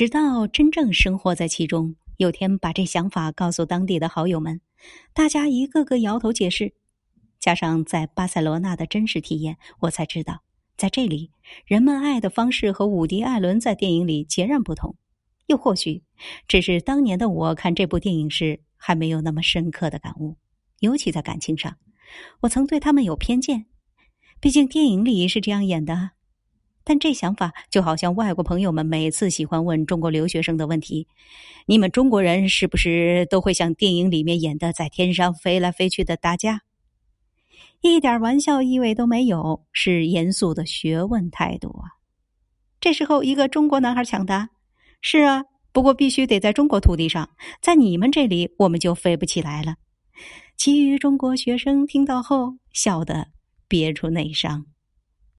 直到真正生活在其中，有天把这想法告诉当地的好友们，大家一个个摇头解释。加上在巴塞罗那的真实体验，我才知道，在这里人们爱的方式和伍迪·艾伦在电影里截然不同。又或许，只是当年的我看这部电影时还没有那么深刻的感悟，尤其在感情上，我曾对他们有偏见。毕竟电影里是这样演的。但这想法就好像外国朋友们每次喜欢问中国留学生的问题：“你们中国人是不是都会像电影里面演的，在天上飞来飞去的打架？”一点玩笑意味都没有，是严肃的学问态度啊！这时候，一个中国男孩抢答：“是啊，不过必须得在中国土地上，在你们这里我们就飞不起来了。”其余中国学生听到后，笑得憋出内伤。